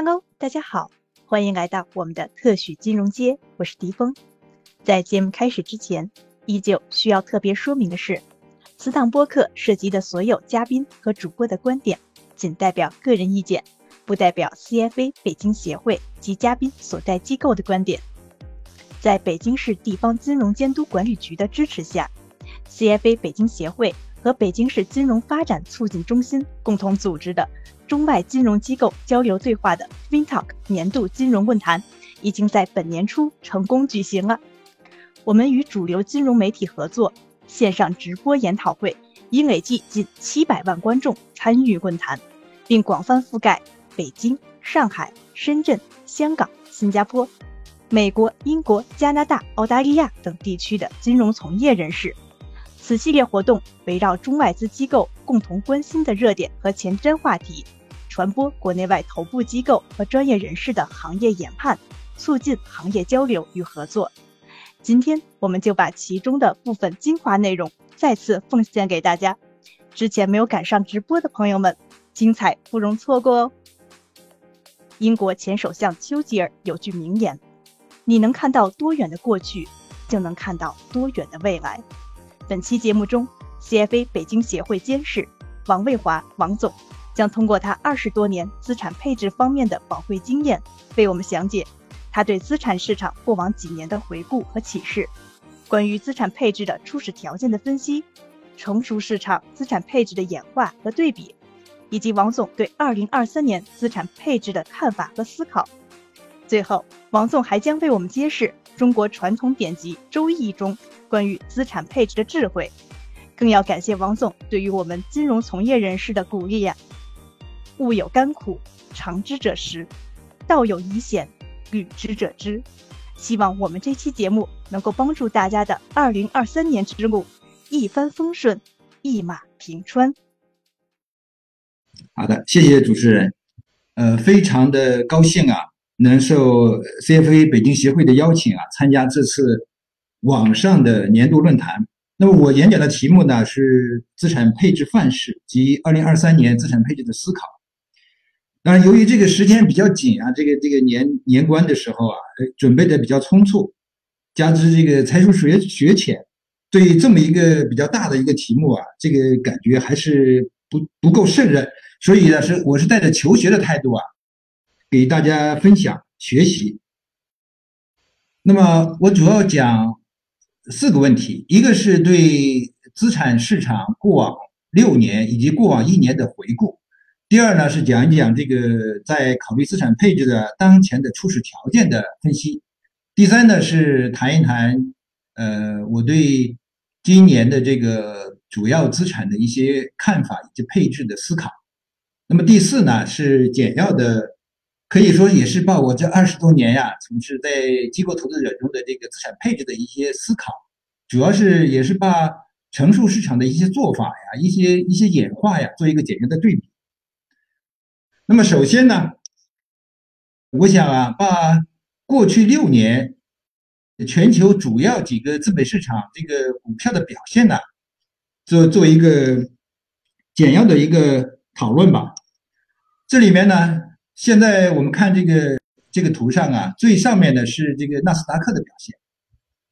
Hello，大家好，欢迎来到我们的特许金融街，我是迪峰。在节目开始之前，依旧需要特别说明的是，此档播客涉及的所有嘉宾和主播的观点，仅代表个人意见，不代表 CFA 北京协会及嘉宾所在机构的观点。在北京市地方金融监督管理局的支持下，CFA 北京协会和北京市金融发展促进中心共同组织的。中外金融机构交流对话的 FinTalk 年度金融论坛已经在本年初成功举行了。我们与主流金融媒体合作，线上直播研讨会已累计近七百万观众参与论坛，并广泛覆盖北京、上海、深圳、香港、新加坡、美国、英国、加拿大、澳大利亚等地区的金融从业人士。此系列活动围绕中外资机构共同关心的热点和前瞻话题。传播国内外头部机构和专业人士的行业研判，促进行业交流与合作。今天我们就把其中的部分精华内容再次奉献给大家。之前没有赶上直播的朋友们，精彩不容错过哦。英国前首相丘吉尔有句名言：“你能看到多远的过去，就能看到多远的未来。”本期节目中，CFA 北京协会监事王卫华王总。将通过他二十多年资产配置方面的宝贵经验，为我们详解他对资产市场过往几年的回顾和启示，关于资产配置的初始条件的分析，成熟市场资产配置的演化和对比，以及王总对二零二三年资产配置的看法和思考。最后，王总还将为我们揭示中国传统典籍《周易》中关于资产配置的智慧。更要感谢王总对于我们金融从业人士的鼓励呀！物有甘苦，尝之者食；道有疑险，履之者知。希望我们这期节目能够帮助大家的二零二三年之路一帆风顺，一马平川。好的，谢谢主持人。呃，非常的高兴啊，能受 CFA 北京协会的邀请啊，参加这次网上的年度论坛。那么我演讲的题目呢是资产配置范式及二零二三年资产配置的思考。当然，由于这个时间比较紧啊，这个这个年年关的时候啊，准备的比较匆促，加之这个才疏学学浅，对这么一个比较大的一个题目啊，这个感觉还是不不够胜任，所以呢，是我是带着求学的态度啊，给大家分享学习。那么我主要讲四个问题，一个是对资产市场过往六年以及过往一年的回顾。第二呢是讲一讲这个在考虑资产配置的当前的初始条件的分析。第三呢是谈一谈，呃，我对今年的这个主要资产的一些看法以及配置的思考。那么第四呢是简要的，可以说也是把我这二十多年呀从事在机构投资者中的这个资产配置的一些思考，主要是也是把成熟市场的一些做法呀、一些一些演化呀做一个简单的对比。那么首先呢，我想啊，把过去六年全球主要几个资本市场这个股票的表现呢，做做一个简要的一个讨论吧。这里面呢，现在我们看这个这个图上啊，最上面的是这个纳斯达克的表现，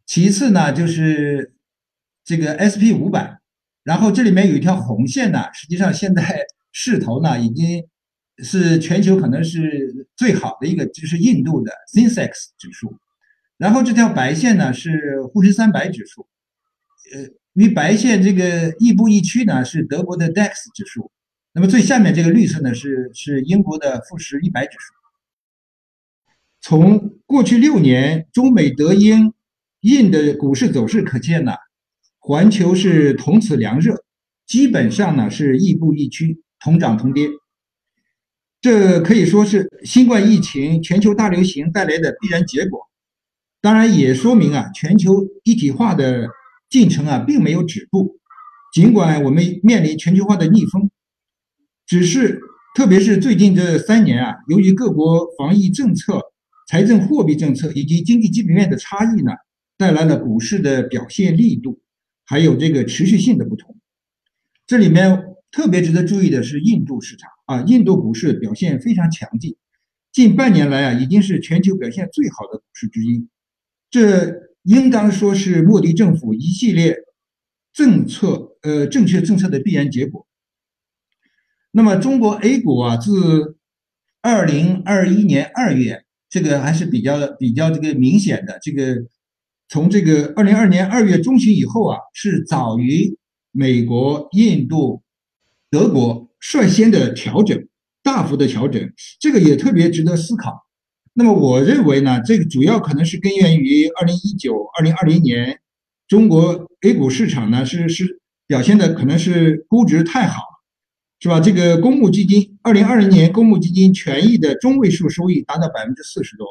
其次呢就是这个 S P 五百，然后这里面有一条红线呢，实际上现在势头呢已经。是全球可能是最好的一个，就是印度的 S I N S E X 指数，然后这条白线呢是沪深三百指数，呃，与白线这个亦步亦趋呢是德国的 DAX 指数，那么最下面这个绿色呢是是英国的富时一百指数。从过去六年中美德英印的股市走势可见呢，环球是同此凉热，基本上呢是亦步亦趋，同涨同跌。这可以说是新冠疫情全球大流行带来的必然结果，当然也说明啊，全球一体化的进程啊并没有止步。尽管我们面临全球化的逆风，只是特别是最近这三年啊，由于各国防疫政策、财政货币政策以及经济基本面的差异呢，带来了股市的表现力度还有这个持续性的不同。这里面特别值得注意的是印度市场。啊，印度股市表现非常强劲，近半年来啊，已经是全球表现最好的股市之一。这应当说是莫迪政府一系列政策，呃，正确政策的必然结果。那么，中国 A 股啊，自二零二一年二月，这个还是比较比较这个明显的。这个从这个二零二年二月中旬以后啊，是早于美国、印度、德国率先的调整。大幅的调整，这个也特别值得思考。那么，我认为呢，这个主要可能是根源于二零一九、二零二零年中国 A 股市场呢是是表现的可能是估值太好，是吧？这个公募基金二零二零年公募基金权益的中位数收益达到百分之四十多，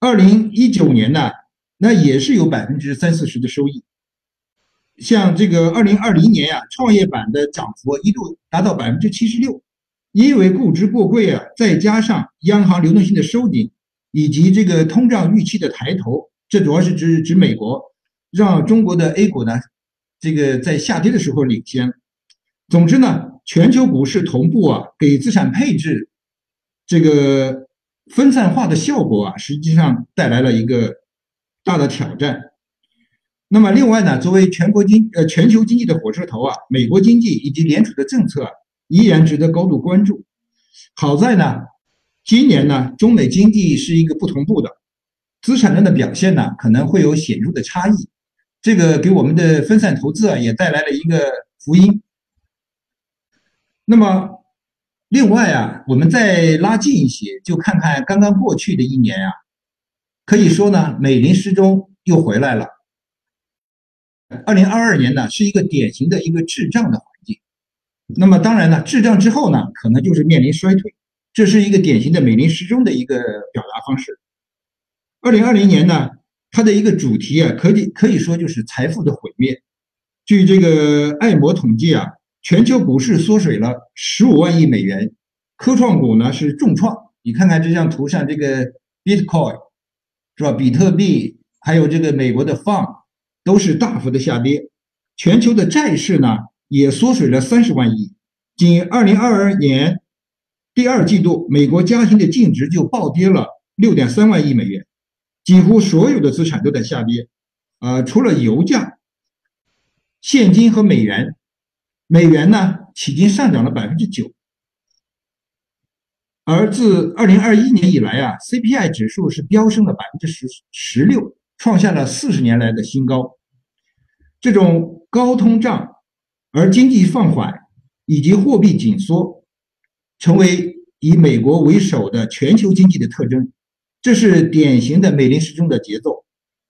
二零一九年呢，那也是有百分之三四十的收益。像这个二零二零年呀，创业板的涨幅一度达到百分之七十六。因为估值过贵啊，再加上央行流动性的收紧，以及这个通胀预期的抬头，这主要是指指美国，让中国的 A 股呢，这个在下跌的时候领先。总之呢，全球股市同步啊，给资产配置这个分散化的效果啊，实际上带来了一个大的挑战。那么另外呢，作为全国经呃全球经济的火车头啊，美国经济以及联储的政策。依然值得高度关注。好在呢，今年呢，中美经济是一个不同步的，资产量的表现呢可能会有显著的差异。这个给我们的分散投资啊也带来了一个福音。那么，另外啊，我们再拉近一些，就看看刚刚过去的一年啊，可以说呢，美林时钟又回来了。二零二二年呢，是一个典型的一个滞胀的环境。那么当然呢，滞胀之后呢，可能就是面临衰退，这是一个典型的美林时钟的一个表达方式。二零二零年呢，它的一个主题啊，可以可以说就是财富的毁灭。据这个艾摩统计啊，全球股市缩水了十五万亿美元，科创股呢是重创。你看看这张图上这个 Bitcoin 是吧？比特币还有这个美国的 Fund 都是大幅的下跌。全球的债市呢？也缩水了三十万亿，仅二零二二年第二季度，美国家庭的净值就暴跌了六点三万亿美元，几乎所有的资产都在下跌，呃，除了油价、现金和美元，美元呢迄今上涨了百分之九，而自二零二一年以来啊，CPI 指数是飙升了百分之十十六，创下了四十年来的新高，这种高通胀。而经济放缓以及货币紧缩，成为以美国为首的全球经济的特征，这是典型的美林时钟的节奏。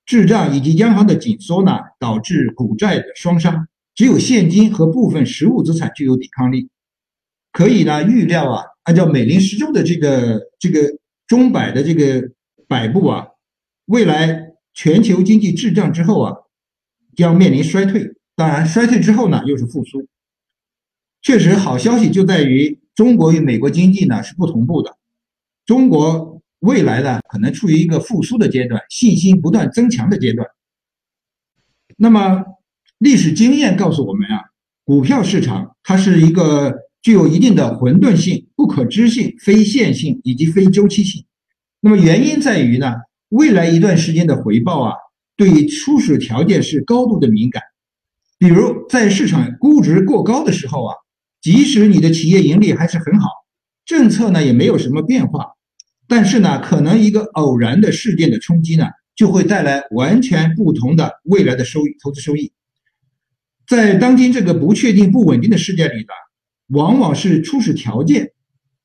滞胀以及央行的紧缩呢，导致股债的双杀，只有现金和部分实物资产具有抵抗力。可以呢预料啊，按照美林时钟的这个这个钟摆的这个摆布啊，未来全球经济滞胀之后啊，将面临衰退。当然，衰退之后呢，又是复苏。确实，好消息就在于中国与美国经济呢是不同步的。中国未来呢可能处于一个复苏的阶段，信心不断增强的阶段。那么，历史经验告诉我们啊，股票市场它是一个具有一定的混沌性、不可知性、非线性以及非周期性。那么原因在于呢，未来一段时间的回报啊，对于初始条件是高度的敏感。比如在市场估值过高的时候啊，即使你的企业盈利还是很好，政策呢也没有什么变化，但是呢，可能一个偶然的事件的冲击呢，就会带来完全不同的未来的收益，投资收益。在当今这个不确定、不稳定的世界里呢，往往是初始条件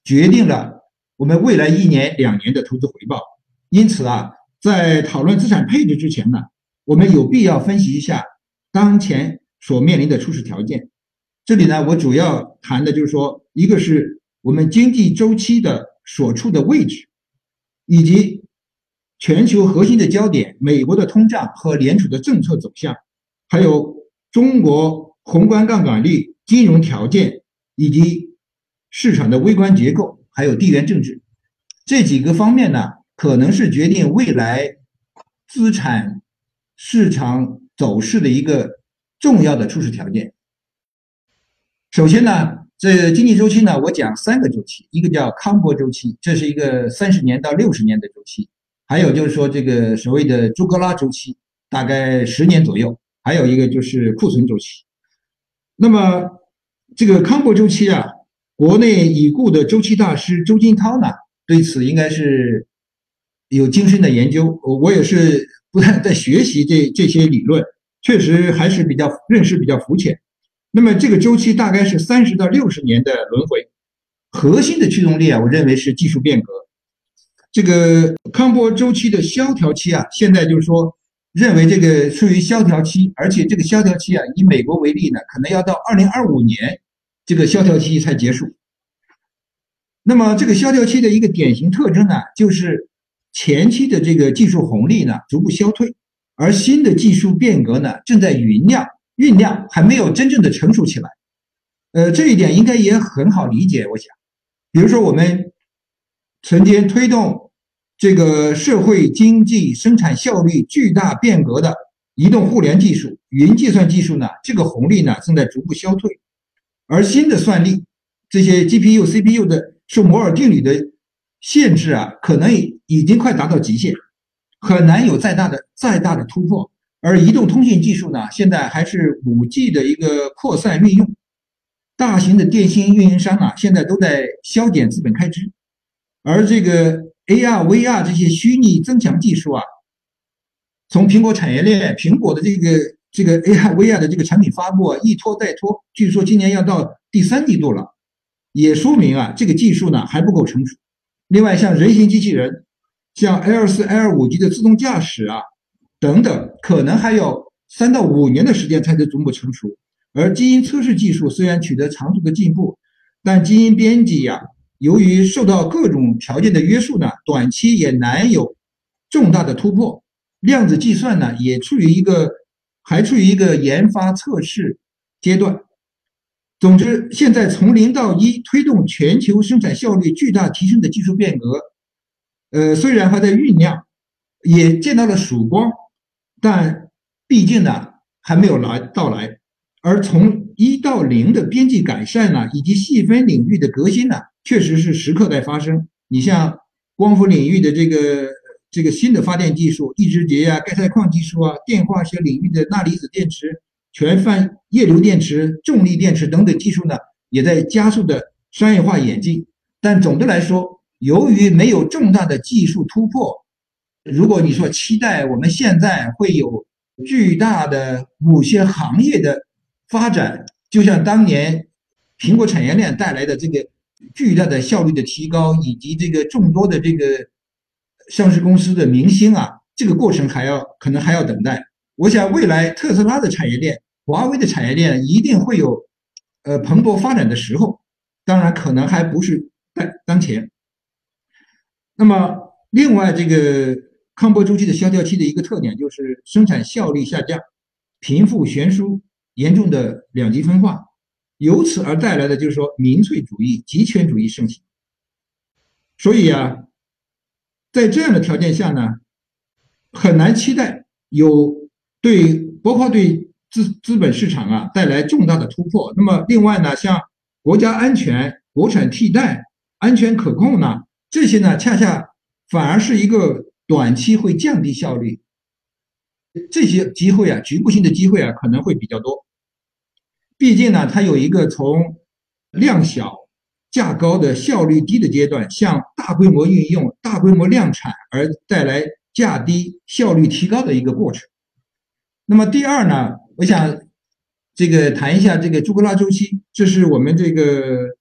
决定了我们未来一年、两年的投资回报。因此啊，在讨论资产配置之前呢，我们有必要分析一下当前。所面临的初始条件，这里呢，我主要谈的就是说，一个是我们经济周期的所处的位置，以及全球核心的焦点，美国的通胀和联储的政策走向，还有中国宏观杠杆率、金融条件以及市场的微观结构，还有地缘政治这几个方面呢，可能是决定未来资产市场走势的一个。重要的初始条件。首先呢，这经济周期呢，我讲三个周期，一个叫康波周期，这是一个三十年到六十年的周期；还有就是说这个所谓的朱格拉周期，大概十年左右；还有一个就是库存周期。那么这个康波周期啊，国内已故的周期大师周金涛呢，对此应该是有精深的研究。我也是不断在学习这这些理论，确实还是比较认识比较肤浅。那么这个周期大概是三十到六十年的轮回，核心的驱动力啊，我认为是技术变革。这个康波周期的萧条期啊，现在就是说认为这个处于萧条期，而且这个萧条期啊，以美国为例呢，可能要到二零二五年这个萧条期才结束。那么这个萧条期的一个典型特征呢，就是前期的这个技术红利呢逐步消退，而新的技术变革呢正在酝酿。酝酿还没有真正的成熟起来，呃，这一点应该也很好理解。我想，比如说我们曾经推动这个社会经济生产效率巨大变革的移动互联技术、云计算技术呢，这个红利呢正在逐步消退，而新的算力，这些 GPU、CPU 的受摩尔定律的限制啊，可能已经快达到极限，很难有再大的再大的突破。而移动通信技术呢，现在还是五 G 的一个扩散运用，大型的电信运营商啊，现在都在削减资本开支，而这个 AR、VR 这些虚拟增强技术啊，从苹果产业链，苹果的这个这个 AR、VR 的这个产品发布啊，一拖再拖，据说今年要到第三季度了，也说明啊，这个技术呢还不够成熟。另外，像人形机器人，像 L 四、L 五级的自动驾驶啊。等等，可能还要三到五年的时间才能逐步成熟。而基因测试技术虽然取得长足的进步，但基因编辑呀，由于受到各种条件的约束呢，短期也难有重大的突破。量子计算呢，也处于一个还处于一个研发测试阶段。总之，现在从零到一推动全球生产效率巨大提升的技术变革，呃，虽然还在酝酿，也见到了曙光。但毕竟呢，还没有来到来，而从一到零的边际改善呢，以及细分领域的革新呢，确实是时刻在发生。你像光伏领域的这个这个新的发电技术，地质节呀、钙钛矿技术啊，电化学领域的钠离子电池、全泛液流电池、重力电池等等技术呢，也在加速的商业化演进。但总的来说，由于没有重大的技术突破。如果你说期待我们现在会有巨大的某些行业的发展，就像当年苹果产业链带来的这个巨大的效率的提高，以及这个众多的这个上市公司的明星啊，这个过程还要可能还要等待。我想未来特斯拉的产业链、华为的产业链一定会有呃蓬勃发展的时候，当然可能还不是在当前。那么另外这个。康波周期的萧条期的一个特点就是生产效率下降、贫富悬殊严重的两极分化，由此而带来的就是说民粹主义、极权主义盛行。所以啊，在这样的条件下呢，很难期待有对包括对资资本市场啊带来重大的突破。那么另外呢，像国家安全、国产替代、安全可控呢，这些呢恰恰反而是一个。短期会降低效率，这些机会啊，局部性的机会啊，可能会比较多。毕竟呢，它有一个从量小价高的效率低的阶段，向大规模运用、大规模量产而带来价低效率提高的一个过程。那么第二呢，我想这个谈一下这个朱格拉周期，这是我们这个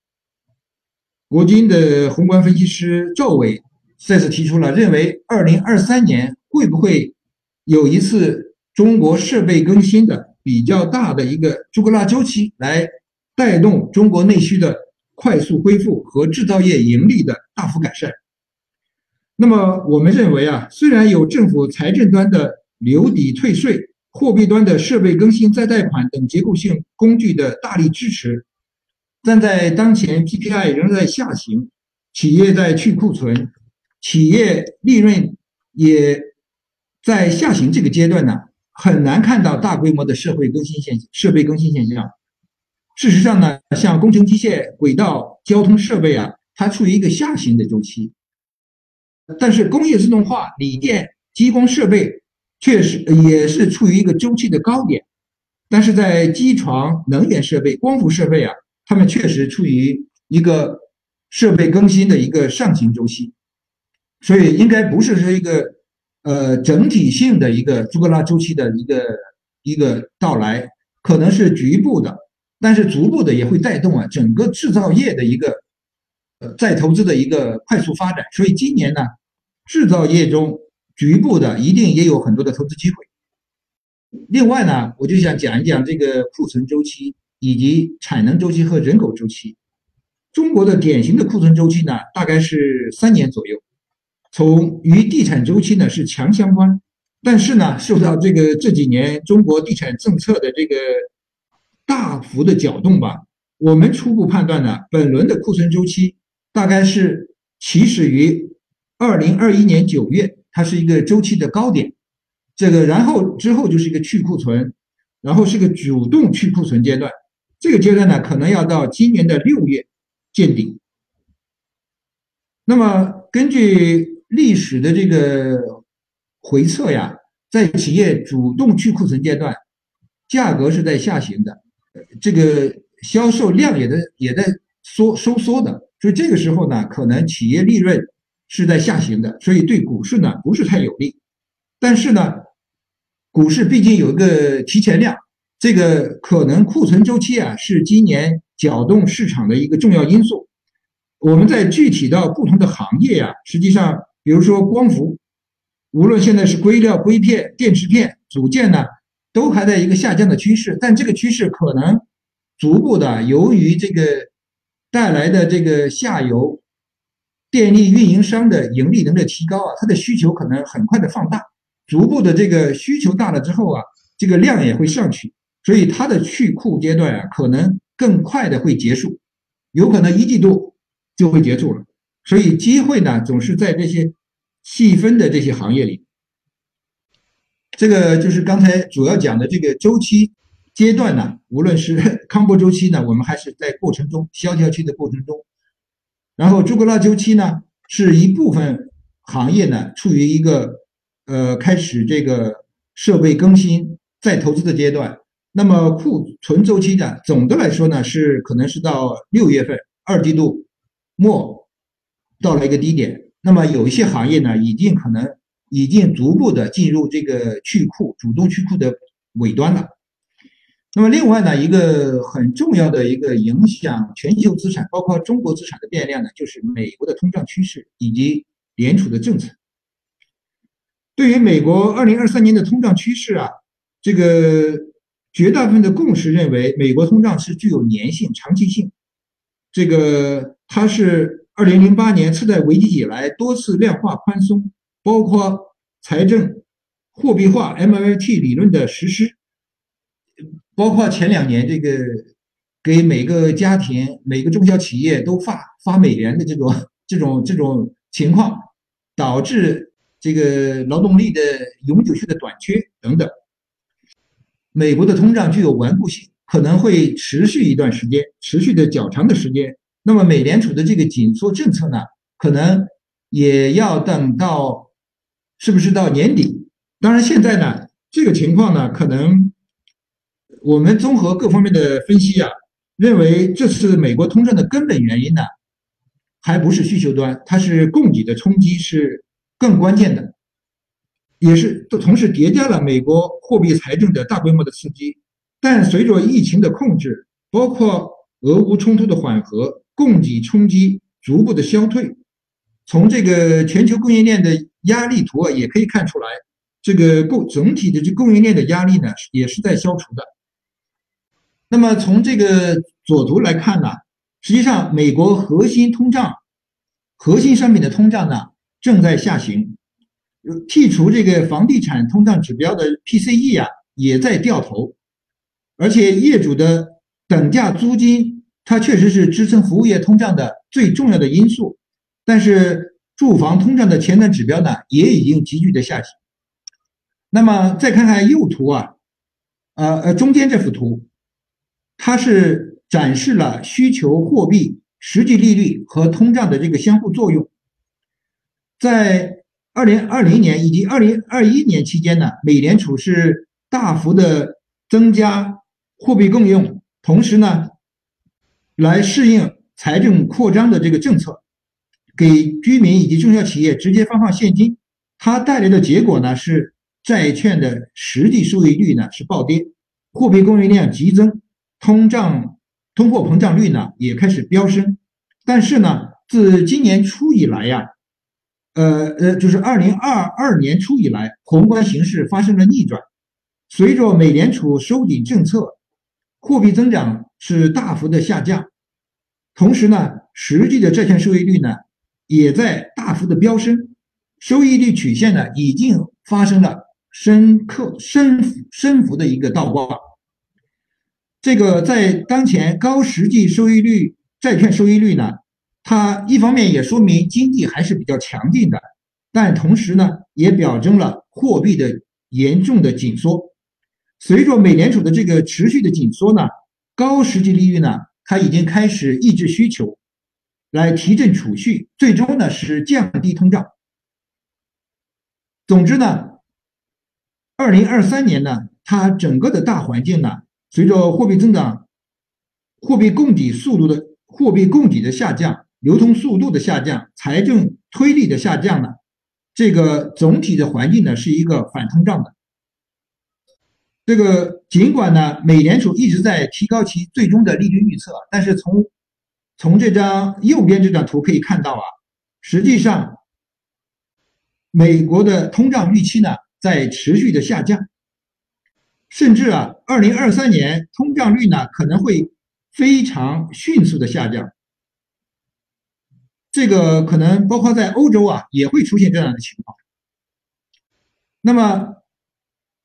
国金的宏观分析师赵伟。再次提出了认为，二零二三年会不会有一次中国设备更新的比较大的一个朱格拉周期，来带动中国内需的快速恢复和制造业盈利的大幅改善？那么我们认为啊，虽然有政府财政端的留抵退税、货币端的设备更新再贷款等结构性工具的大力支持，但在当前 PPI 仍在下行，企业在去库存。企业利润也在下行这个阶段呢，很难看到大规模的社会更新现设备更新现象。事实上呢，像工程机械、轨道、交通设备啊，它处于一个下行的周期。但是工业自动化、锂电、激光设备确实也是处于一个周期的高点。但是在机床、能源设备、光伏设备啊，它们确实处于一个设备更新的一个上行周期。所以应该不是说一个呃整体性的一个朱格拉周期的一个一个到来，可能是局部的。但是逐步的也会带动啊整个制造业的一个呃再投资的一个快速发展，所以今年呢，制造业中局部的一定也有很多的投资机会。另外呢，我就想讲一讲这个库存周期以及产能周期和人口周期。中国的典型的库存周期呢，大概是三年左右，从与地产周期呢是强相关，但是呢，受到这个这几年中国地产政策的这个。大幅的搅动吧，我们初步判断呢，本轮的库存周期大概是起始于二零二一年九月，它是一个周期的高点，这个然后之后就是一个去库存，然后是个主动去库存阶段，这个阶段呢可能要到今年的六月见顶。那么根据历史的这个回测呀，在企业主动去库存阶段，价格是在下行的。这个销售量也在也在缩收缩的，所以这个时候呢，可能企业利润是在下行的，所以对股市呢不是太有利。但是呢，股市毕竟有一个提前量，这个可能库存周期啊是今年搅动市场的一个重要因素。我们在具体到不同的行业啊，实际上，比如说光伏，无论现在是硅料、硅片、电池片、组件呢。都还在一个下降的趋势，但这个趋势可能逐步的，由于这个带来的这个下游电力运营商的盈利能力提高啊，它的需求可能很快的放大，逐步的这个需求大了之后啊，这个量也会上去，所以它的去库阶段啊，可能更快的会结束，有可能一季度就会结束了，所以机会呢，总是在这些细分的这些行业里。这个就是刚才主要讲的这个周期阶段呢，无论是 康波周期呢，我们还是在过程中萧条期的过程中，然后朱格拉周期呢，是一部分行业呢处于一个呃开始这个设备更新再投资的阶段，那么库存周期呢，总的来说呢是可能是到六月份二季度末到了一个低点，那么有一些行业呢已经可能。已经逐步的进入这个去库、主动去库的尾端了。那么，另外呢，一个很重要的一个影响全球资产，包括中国资产的变量呢，就是美国的通胀趋势以及联储的政策。对于美国二零二三年的通胀趋势啊，这个绝大部分的共识认为，美国通胀是具有粘性、长期性。这个它是二零零八年次贷危机以来多次量化宽松。包括财政货币化 MLT 理论的实施，包括前两年这个给每个家庭、每个中小企业都发发美元的这种这种这种情况，导致这个劳动力的永久性的短缺等等。美国的通胀具有顽固性，可能会持续一段时间，持续的较长的时间。那么美联储的这个紧缩政策呢，可能也要等到。是不是到年底？当然，现在呢，这个情况呢，可能我们综合各方面的分析啊，认为这次美国通胀的根本原因呢，还不是需求端，它是供给的冲击是更关键的，也是同时叠加了美国货币财政的大规模的刺激。但随着疫情的控制，包括俄乌冲突的缓和，供给冲击逐步的消退。从这个全球供应链的压力图啊，也可以看出来，这个供整体的这供应链的压力呢，也是在消除的。那么从这个左图来看呢，实际上美国核心通胀、核心商品的通胀呢正在下行，剔除这个房地产通胀指标的 PCE 啊也在掉头，而且业主的等价租金，它确实是支撑服务业通胀的最重要的因素。但是住房通胀的前端指标呢，也已经急剧的下行。那么再看看右图啊，呃呃中间这幅图，它是展示了需求货币实际利率和通胀的这个相互作用。在二零二零年以及二零二一年期间呢，美联储是大幅的增加货币供应，同时呢，来适应财政扩张的这个政策，给居民以及中小企业直接发放现金。它带来的结果呢是债券的实际收益率呢是暴跌，货币供应量急增，通胀通货膨胀率呢也开始飙升。但是呢，自今年初以来呀，呃呃，就是二零二二年初以来，宏观形势发生了逆转。随着美联储收紧政策，货币增长是大幅的下降，同时呢，实际的债券收益率呢也在大幅的飙升。收益率曲线呢，已经发生了深刻深幅深幅的一个倒挂。这个在当前高实际收益率债券收益率呢，它一方面也说明经济还是比较强劲的，但同时呢，也表征了货币的严重的紧缩。随着美联储的这个持续的紧缩呢，高实际利率呢，它已经开始抑制需求，来提振储蓄，最终呢是降低通胀。总之呢，二零二三年呢，它整个的大环境呢，随着货币增长、货币供给速度的货币供给的下降、流通速度的下降、财政推力的下降呢，这个总体的环境呢是一个反通胀的。这个尽管呢，美联储一直在提高其最终的利率预测，但是从从这张右边这张图可以看到啊，实际上。美国的通胀预期呢在持续的下降，甚至啊，二零二三年通胀率呢可能会非常迅速的下降。这个可能包括在欧洲啊也会出现这样的情况。那么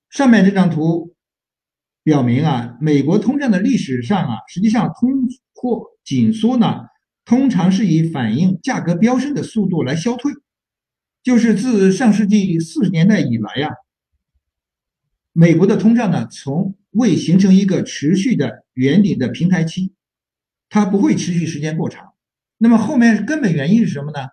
上面这张图表明啊，美国通胀的历史上啊，实际上通货紧缩呢通常是以反映价格飙升的速度来消退。就是自上世纪四十年代以来呀，美国的通胀呢，从未形成一个持续的圆顶的平台期，它不会持续时间过长。那么后面根本原因是什么呢？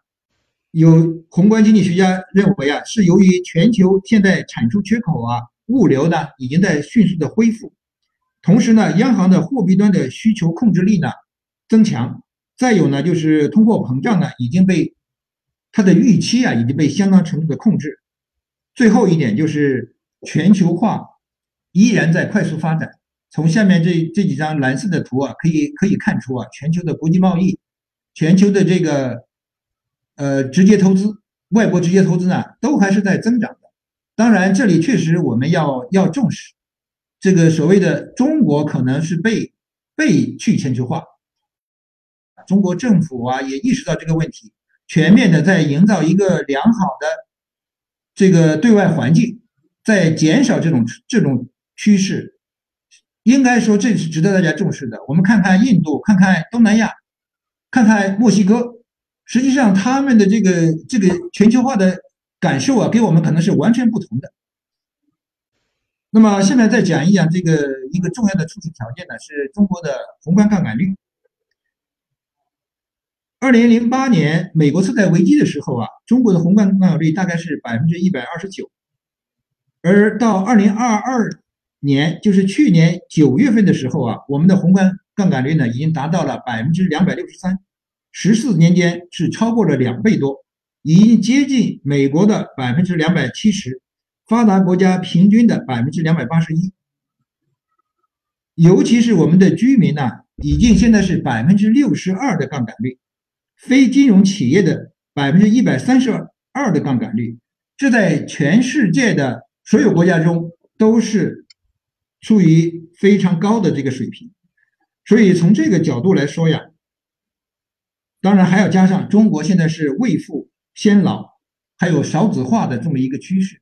有宏观经济学家认为啊，是由于全球现在产出缺口啊，物流呢已经在迅速的恢复，同时呢，央行的货币端的需求控制力呢增强，再有呢，就是通货膨胀呢已经被。它的预期啊已经被相当程度的控制。最后一点就是全球化依然在快速发展。从下面这这几张蓝色的图啊，可以可以看出啊，全球的国际贸易、全球的这个呃直接投资、外国直接投资呢，都还是在增长。当然，这里确实我们要要重视这个所谓的中国可能是被被去全球化。中国政府啊也意识到这个问题。全面的在营造一个良好的这个对外环境，在减少这种这种趋势，应该说这是值得大家重视的。我们看看印度，看看东南亚，看看墨西哥，实际上他们的这个这个全球化的感受啊，给我们可能是完全不同的。那么现在再讲一讲这个一个重要的促使条件呢，是中国的宏观杠杆率。二零零八年美国次贷危机的时候啊，中国的宏观杠杆率大概是百分之一百二十九，而到二零二二年，就是去年九月份的时候啊，我们的宏观杠杆率呢已经达到了百分之两百六十三，十四年间是超过了两倍多，已经接近美国的百分之两百七十，发达国家平均的百分之两百八十一，尤其是我们的居民呢，已经现在是百分之六十二的杠杆率。非金融企业的百分之一百三十二的杠杆率，这在全世界的所有国家中都是处于非常高的这个水平。所以从这个角度来说呀，当然还要加上中国现在是未富先老，还有少子化的这么一个趋势，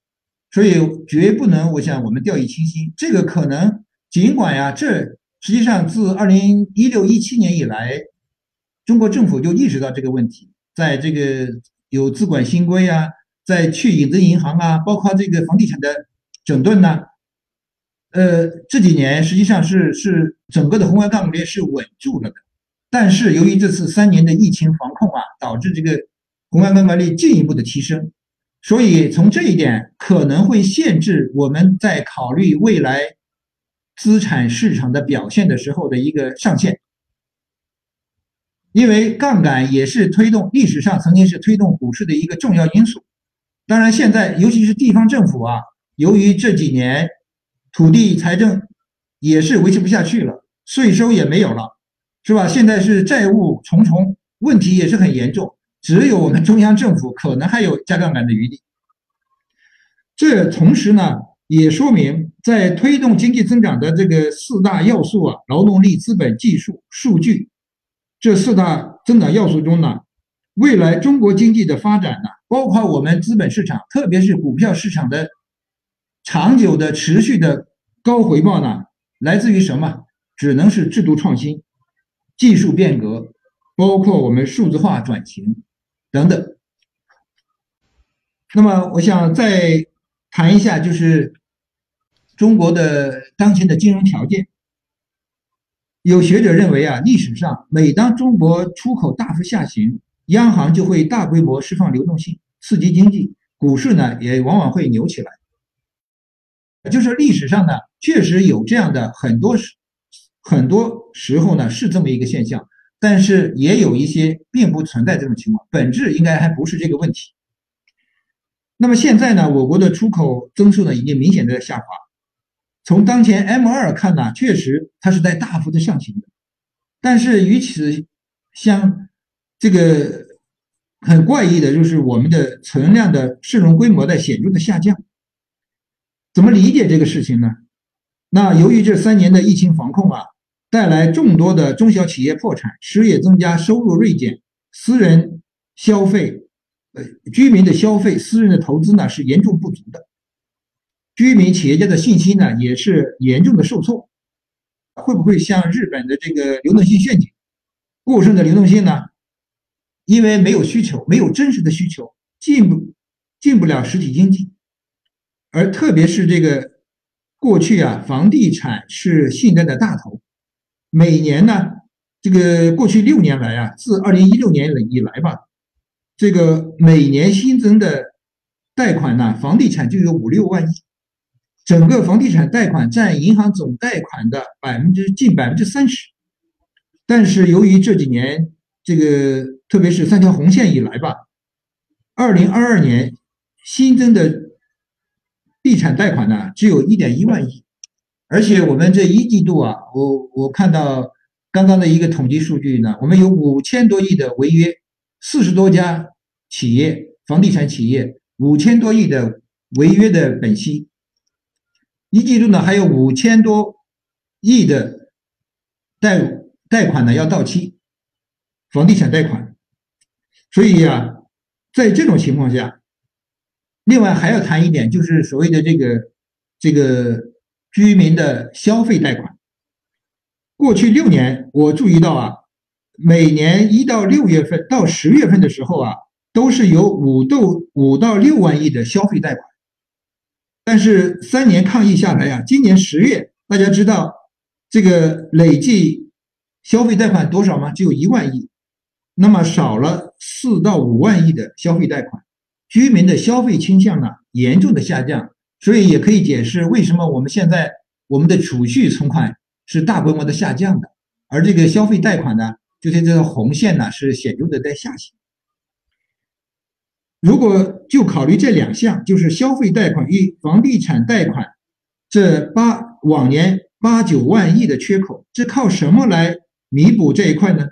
所以绝不能，我想我们掉以轻心。这个可能尽管呀，这实际上自二零一六一七年以来。中国政府就意识到这个问题，在这个有资管新规啊，在去影子银行啊，包括这个房地产的整顿呢，呃，这几年实际上是是整个的宏观杠杆率是稳住了的。但是由于这次三年的疫情防控啊，导致这个宏观杠杆率进一步的提升，所以从这一点可能会限制我们在考虑未来资产市场的表现的时候的一个上限。因为杠杆也是推动历史上曾经是推动股市的一个重要因素。当然，现在尤其是地方政府啊，由于这几年土地财政也是维持不下去了，税收也没有了，是吧？现在是债务重重，问题也是很严重。只有我们中央政府可能还有加杠杆的余地。这同时呢，也说明在推动经济增长的这个四大要素啊，劳动力、资本、技术、数据这四大增长要素中呢。未来中国经济的发展呢，包括我们资本市场，特别是股票市场的长久的、持续的高回报呢，来自于什么？只能是制度创新、技术变革，包括我们数字化转型等等。那么，我想再谈一下，就是中国的当前的金融条件。有学者认为啊，历史上每当中国出口大幅下行，央行就会大规模释放流动性，刺激经济，股市呢也往往会牛起来。就是历史上呢，确实有这样的很多时，很多时候呢是这么一个现象，但是也有一些并不存在这种情况，本质应该还不是这个问题。那么现在呢，我国的出口增速呢已经明显的下滑，从当前 M 二看呢，确实它是在大幅的上行的，但是与此相这个很怪异的，就是我们的存量的市容规模在显著的下降。怎么理解这个事情呢？那由于这三年的疫情防控啊，带来众多的中小企业破产、失业增加、收入锐减，私人消费、呃居民的消费、私人的投资呢是严重不足的，居民企业家的信心呢也是严重的受挫。会不会像日本的这个流动性陷阱，过剩的流动性呢？因为没有需求，没有真实的需求，进不进不了实体经济，而特别是这个过去啊，房地产是信贷的大头，每年呢，这个过去六年来啊，自二零一六年以来吧，这个每年新增的贷款呢，房地产就有五六万亿，整个房地产贷款占银行总贷款的百分之近百分之三十，但是由于这几年。这个特别是三条红线以来吧，二零二二年新增的地产贷款呢，只有一点一万亿，而且我们这一季度啊，我我看到刚刚的一个统计数据呢，我们有五千多亿的违约，四十多家企业房地产企业五千多亿的违约的本息，一季度呢还有五千多亿的贷贷款呢要到期。房地产贷款，所以呀，在这种情况下，另外还要谈一点，就是所谓的这个这个居民的消费贷款。过去六年，我注意到啊，每年一到六月份到十月份的时候啊，都是有五到五到六万亿的消费贷款。但是三年抗疫下来呀，今年十月，大家知道这个累计消费贷款多少吗？只有一万亿。那么少了四到五万亿的消费贷款，居民的消费倾向呢严重的下降，所以也可以解释为什么我们现在我们的储蓄存款是大规模的下降的，而这个消费贷款呢，就是这个红线呢是显著的在下行。如果就考虑这两项，就是消费贷款与房地产贷款这八往年八九万亿的缺口，这靠什么来弥补这一块呢？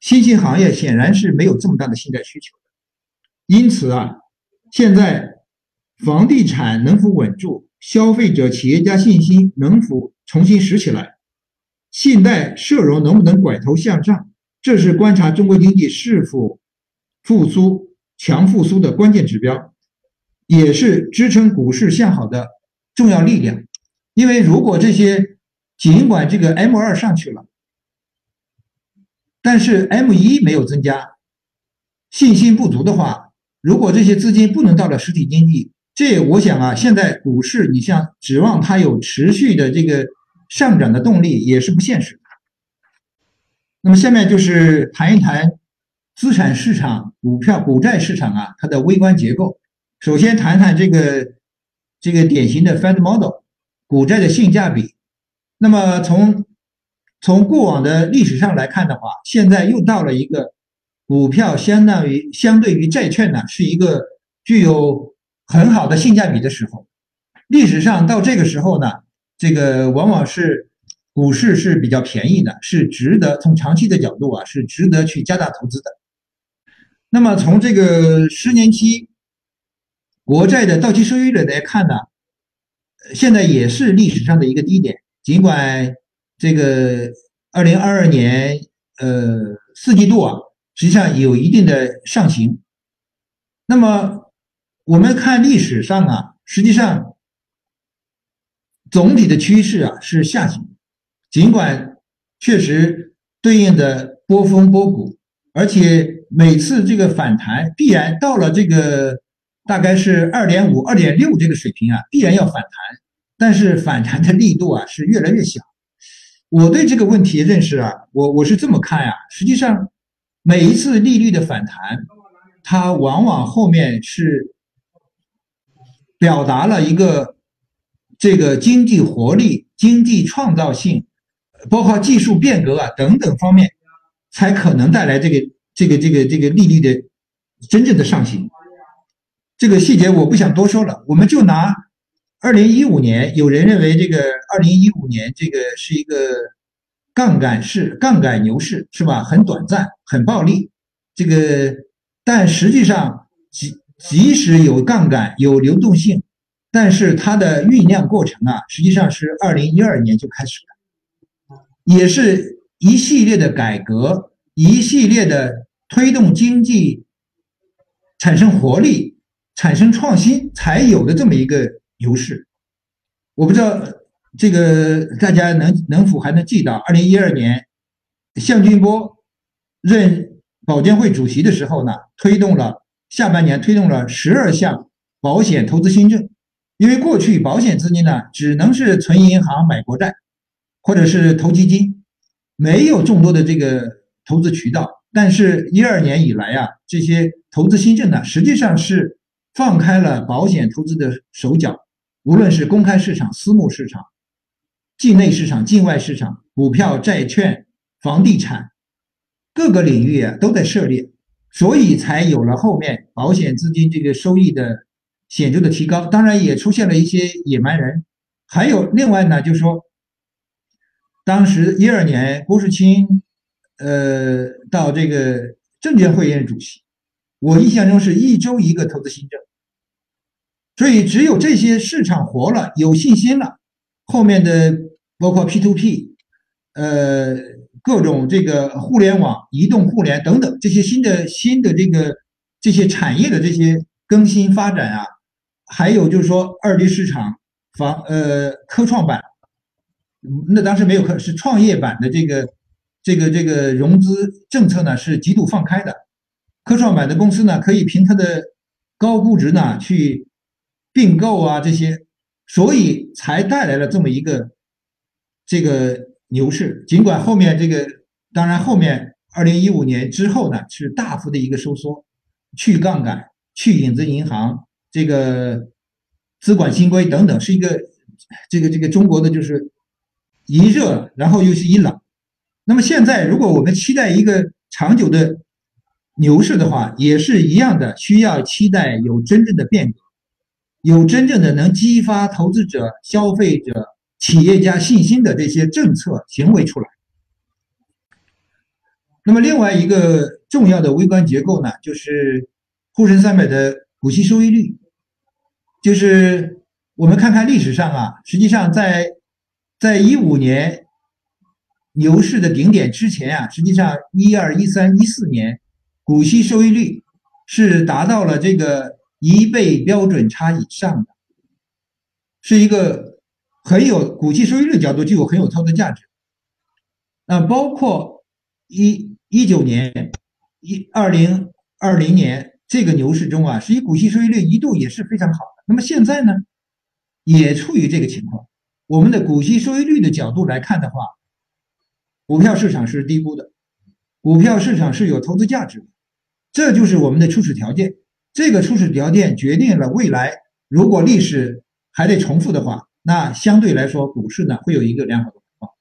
新兴行业显然是没有这么大的信贷需求的，因此啊，现在房地产能否稳住，消费者、企业家信心能否重新拾起来，信贷社融能不能拐头向上，这是观察中国经济是否复苏、强复苏的关键指标，也是支撑股市向好的重要力量。因为如果这些尽管这个 M 二上去了。但是 M 一没有增加，信心不足的话，如果这些资金不能到了实体经济，这我想啊，现在股市你像指望它有持续的这个上涨的动力也是不现实的。那么下面就是谈一谈资产市场、股票、股债市场啊，它的微观结构。首先谈谈这个这个典型的 Fed model 股债的性价比。那么从从过往的历史上来看的话，现在又到了一个股票相当于相对于债券呢，是一个具有很好的性价比的时候。历史上到这个时候呢，这个往往是股市是比较便宜的，是值得从长期的角度啊，是值得去加大投资的。那么从这个十年期国债的到期收益率来看呢，现在也是历史上的一个低点，尽管。这个二零二二年，呃，四季度啊，实际上有一定的上行。那么我们看历史上啊，实际上总体的趋势啊是下行，尽管确实对应的波峰波谷，而且每次这个反弹必然到了这个大概是二点五、二点六这个水平啊，必然要反弹，但是反弹的力度啊是越来越小。我对这个问题认识啊，我我是这么看呀。实际上，每一次利率的反弹，它往往后面是表达了一个这个经济活力、经济创造性，包括技术变革啊等等方面，才可能带来这个这个这个这个利率的真正的上行。这个细节我不想多说了，我们就拿。二零一五年，有人认为这个二零一五年这个是一个杠杆式、杠杆牛市，是吧？很短暂，很暴利。这个，但实际上，几即使有杠杆、有流动性，但是它的酝酿过程啊，实际上是二零一二年就开始了，也是一系列的改革，一系列的推动经济产生活力、产生创新才有的这么一个。牛市，我不知道这个大家能能否还能记到，二零一二年，向俊波任保监会主席的时候呢，推动了下半年推动了十二项保险投资新政。因为过去保险资金呢，只能是存银行、买国债，或者是投基金，没有众多的这个投资渠道。但是，一二年以来啊，这些投资新政呢，实际上是放开了保险投资的手脚。无论是公开市场、私募市场、境内市场、境外市场、股票、债券、房地产，各个领域啊都在涉猎，所以才有了后面保险资金这个收益的显著的提高。当然，也出现了一些野蛮人。还有另外呢，就是说，当时一二年郭树清，呃，到这个证监会任主席，我印象中是一周一个投资新政。所以，只有这些市场活了，有信心了，后面的包括 P to P，呃，各种这个互联网、移动互联等等这些新的新的这个这些产业的这些更新发展啊，还有就是说二级市场房呃科创板，那当时没有科是创业板的这个这个这个融资政策呢是极度放开的，科创板的公司呢可以凭它的高估值呢去。并购啊，这些，所以才带来了这么一个这个牛市。尽管后面这个，当然后面二零一五年之后呢，是大幅的一个收缩，去杠杆、去影子银行，这个资管新规等等，是一个这个这个中国的就是一热，然后又是一冷。那么现在，如果我们期待一个长久的牛市的话，也是一样的，需要期待有真正的变革。有真正的能激发投资者、消费者、企业家信心的这些政策行为出来。那么，另外一个重要的微观结构呢，就是沪深三百的股息收益率。就是我们看看历史上啊，实际上在在一五年牛市的顶点之前啊，实际上一二一三一四年股息收益率是达到了这个。一倍标准差以上的，是一个很有股息收益率角度具有很有投资价值。那包括一一九年、一二零二零年这个牛市中啊，实际股息收益率一度也是非常好的。那么现在呢，也处于这个情况。我们的股息收益率的角度来看的话，股票市场是低估的，股票市场是有投资价值的，这就是我们的初始条件。这个初始条件决定了未来，如果历史还得重复的话，那相对来说股市呢会有一个良好的回报。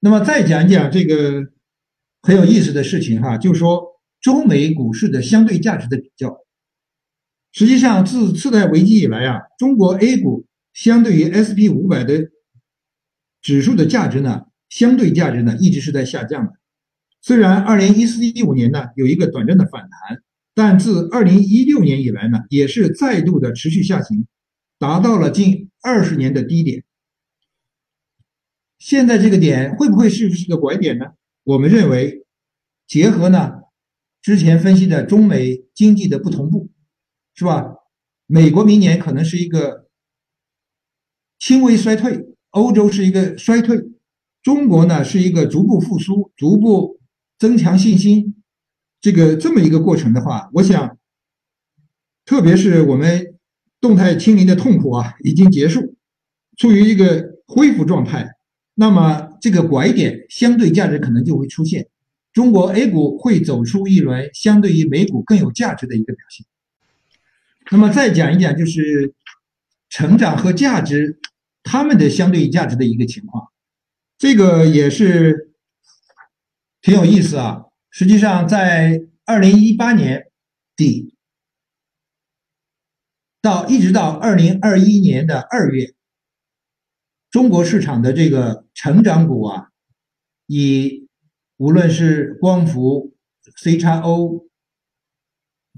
那么再讲讲这个很有意思的事情哈，就是说中美股市的相对价值的比较。实际上自次贷危机以来啊，中国 A 股相对于 SP 五百的指数的价值呢，相对价值呢一直是在下降的。虽然二零一四一五年呢有一个短暂的反弹，但自二零一六年以来呢，也是再度的持续下行，达到了近二十年的低点。现在这个点会不会是是个拐点呢？我们认为，结合呢之前分析的中美经济的不同步，是吧？美国明年可能是一个轻微衰退，欧洲是一个衰退，中国呢是一个逐步复苏，逐步。增强信心，这个这么一个过程的话，我想，特别是我们动态清零的痛苦啊，已经结束，处于一个恢复状态，那么这个拐点相对价值可能就会出现，中国 A 股会走出一轮相对于美股更有价值的一个表现。那么再讲一讲，就是成长和价值它们的相对价值的一个情况，这个也是。挺有意思啊！实际上，在二零一八年底到一直到二零二一年的二月，中国市场的这个成长股啊，以无论是光伏、C 叉 O、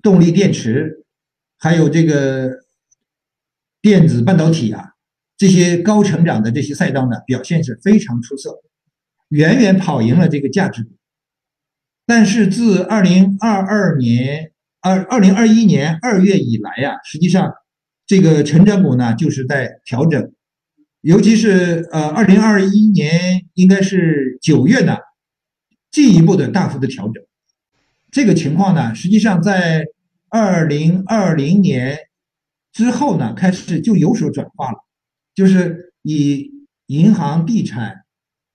动力电池，还有这个电子半导体啊，这些高成长的这些赛道呢，表现是非常出色。远远跑赢了这个价值股，但是自二零二二年二二零二一年二月以来呀，实际上这个成长股呢就是在调整，尤其是呃二零二一年应该是九月呢，进一步的大幅的调整，这个情况呢，实际上在二零二零年之后呢，开始就有所转化了，就是以银行、地产。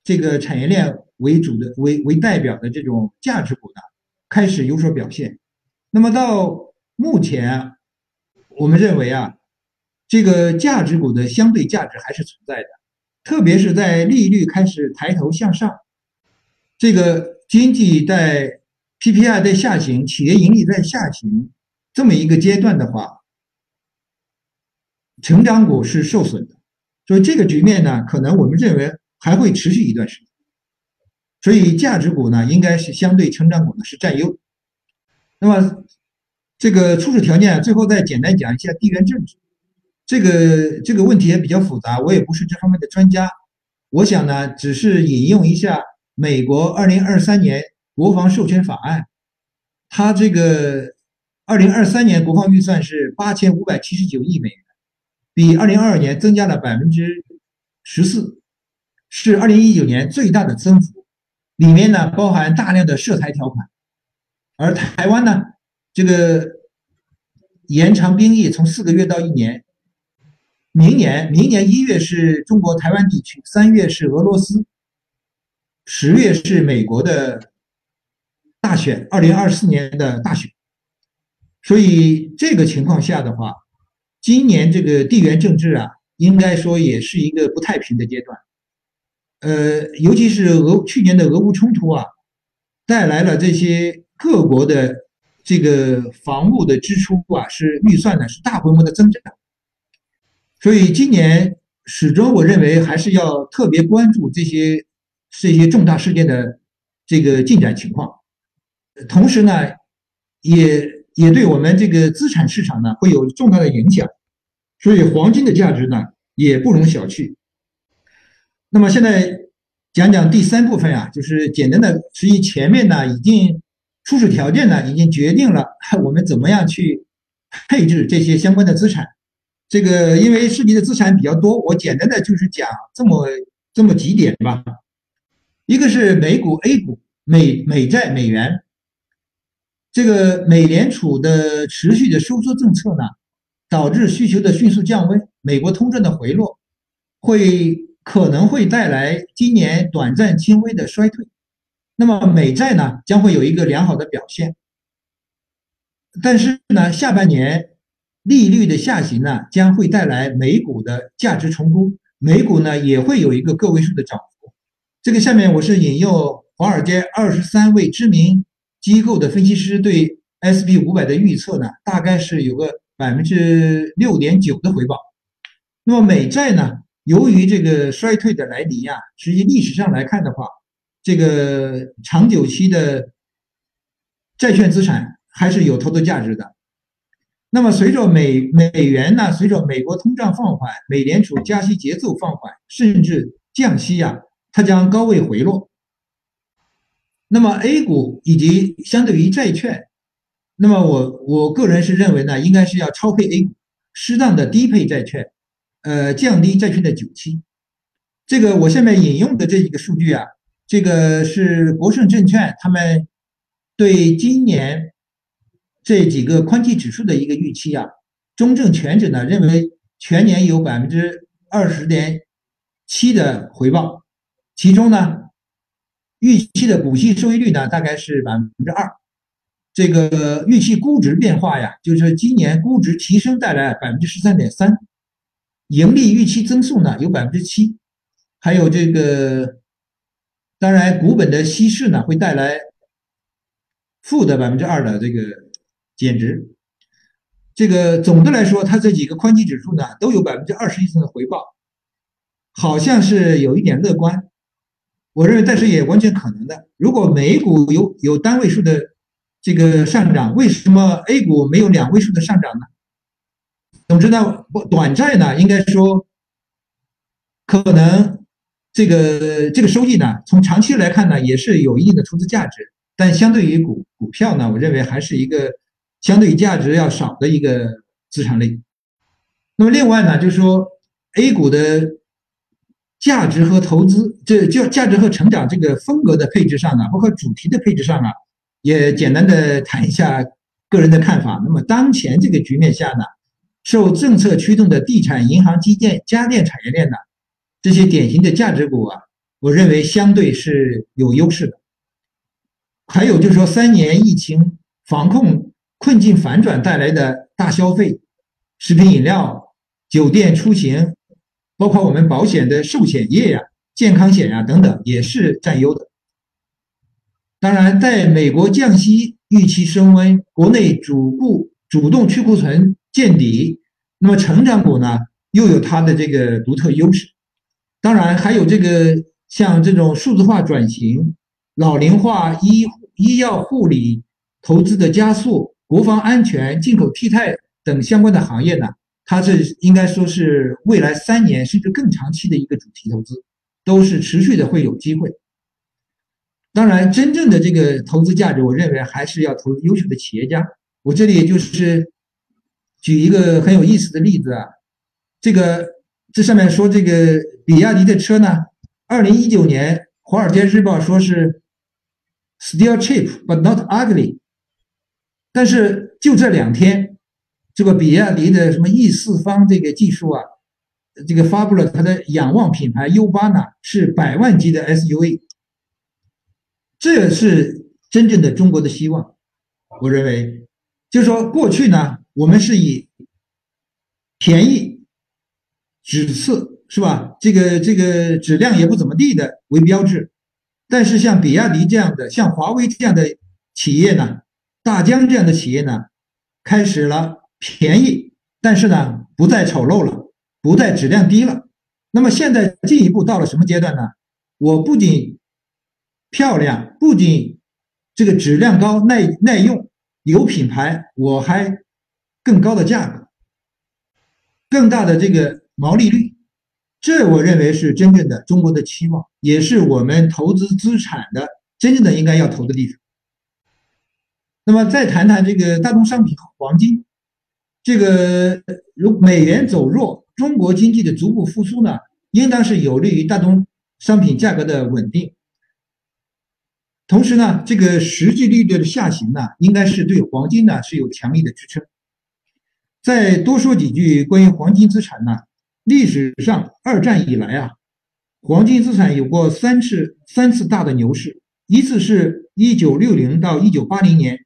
这个产业链为主的、为为代表的这种价值股呢，开始有所表现。那么到目前，我们认为啊，这个价值股的相对价值还是存在的，特别是在利率开始抬头向上，这个经济在 PPI 在下行，企业盈利在下行这么一个阶段的话，成长股是受损的。所以这个局面呢，可能我们认为。还会持续一段时间，所以价值股呢，应该是相对成长股呢是占优。那么这个初始条件，最后再简单讲一下地缘政治。这个这个问题也比较复杂，我也不是这方面的专家。我想呢，只是引用一下美国二零二三年国防授权法案，它这个二零二三年国防预算是八千五百七十九亿美元，比二零二二年增加了百分之十四。是二零一九年最大的增幅，里面呢包含大量的涉台条款，而台湾呢，这个延长兵役从四个月到一年，明年明年一月是中国台湾地区，三月是俄罗斯，十月是美国的大选，二零二四年的大选，所以这个情况下的话，今年这个地缘政治啊，应该说也是一个不太平的阶段。呃，尤其是俄去年的俄乌冲突啊，带来了这些各国的这个防务的支出啊，是预算呢是大规模的增长。所以今年始终我认为还是要特别关注这些这些重大事件的这个进展情况，同时呢，也也对我们这个资产市场呢会有重大的影响。所以黄金的价值呢也不容小觑。那么现在讲讲第三部分啊，就是简单的，实际前面呢已经初始条件呢已经决定了 我们怎么样去配置这些相关的资产。这个因为涉及的资产比较多，我简单的就是讲这么这么几点吧。一个是美股、A 股、美美债、美元。这个美联储的持续的收缩政策呢，导致需求的迅速降温，美国通胀的回落，会可能会带来今年短暂轻微的衰退。那么美债呢将会有一个良好的表现，但是呢下半年利率的下行呢将会带来美股的价值重估，美股呢也会有一个个位数的涨幅。这个下面我是引用华尔街二十三位知名机构的分析师对 S B 五百的预测呢，大概是有个百分之六点九的回报。那么美债呢，由于这个衰退的来临呀，实际历史上来看的话。这个长久期的债券资产还是有投资价值的。那么，随着美美元呢，随着美国通胀放缓，美联储加息节奏放缓，甚至降息呀，它将高位回落。那么，A 股以及相对于债券，那么我我个人是认为呢，应该是要超配 A 股，适当的低配债券，呃，降低债券的久期。这个我下面引用的这几个数据啊。这个是国盛证券他们对今年这几个宽基指数的一个预期啊，中证全指呢认为全年有百分之二十点七的回报，其中呢预期的股息收益率呢大概是百分之二，这个预期估值变化呀，就是今年估值提升带来百分之十三点三，盈利预期增速呢有百分之七，还有这个。当然，股本的稀释呢，会带来负的百分之二的这个减值。这个总的来说，它这几个宽基指数呢，都有百分之二十以上的回报，好像是有一点乐观。我认为，但是也完全可能的。如果美股有有单位数的这个上涨，为什么 A 股没有两位数的上涨呢？总之呢，短债呢，应该说可能。这个这个收益呢，从长期来看呢，也是有一定的投资价值，但相对于股股票呢，我认为还是一个相对价值要少的一个资产类。那么另外呢，就是说 A 股的价值和投资，这就价值和成长这个风格的配置上呢，包括主题的配置上啊，也简单的谈一下个人的看法。那么当前这个局面下呢，受政策驱动的地产、银行、基建、家电产业链呢。这些典型的价值股啊，我认为相对是有优势的。还有就是说，三年疫情防控困境反转带来的大消费、食品饮料、酒店出行，包括我们保险的寿险业呀、健康险呀等等，也是占优的。当然，在美国降息预期升温，国内主顾主动去库存见底，那么成长股呢，又有它的这个独特优势。当然，还有这个像这种数字化转型、老龄化、医医药护理投资的加速、国防安全、进口替代等相关的行业呢，它是应该说是未来三年甚至更长期的一个主题投资，都是持续的会有机会。当然，真正的这个投资价值，我认为还是要投优秀的企业家。我这里就是举一个很有意思的例子啊，这个。这上面说这个比亚迪的车呢，二零一九年《华尔街日报》说是 still cheap but not ugly，但是就这两天，这个比亚迪的什么 E 四方这个技术啊，这个发布了它的仰望品牌 U 八呢，是百万级的 SUV，这是真正的中国的希望。我认为，就是说过去呢，我们是以便宜。只次是吧？这个这个质量也不怎么地的为标志，但是像比亚迪这样的，像华为这样的企业呢，大疆这样的企业呢，开始了便宜，但是呢不再丑陋了，不再质量低了。那么现在进一步到了什么阶段呢？我不仅漂亮，不仅这个质量高、耐耐用、有品牌，我还更高的价格，更大的这个。毛利率，这我认为是真正的中国的期望，也是我们投资资产的真正的应该要投的地方。那么再谈谈这个大宗商品黄金，这个如美元走弱，中国经济的逐步复苏呢，应当是有利于大宗商品价格的稳定。同时呢，这个实际利率的下行呢，应该是对黄金呢是有强力的支撑。再多说几句关于黄金资产呢？历史上二战以来啊，黄金资产有过三次三次大的牛市，一次是一九六零到一九八零年，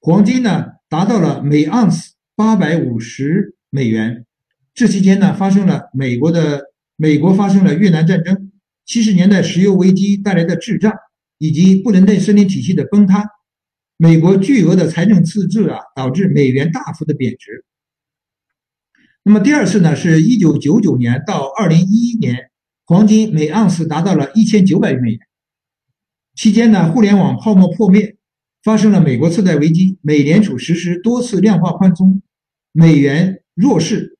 黄金呢达到了每盎司八百五十美元。这期间呢，发生了美国的美国发生了越南战争，七十年代石油危机带来的滞胀，以及布伦顿森林体系的崩塌，美国巨额的财政赤字啊，导致美元大幅的贬值。那么第二次呢，是一九九九年到二零一一年，黄金每盎司达到了一千九百美元。期间呢，互联网泡沫破灭，发生了美国次贷危机，美联储实施多次量化宽松，美元弱势。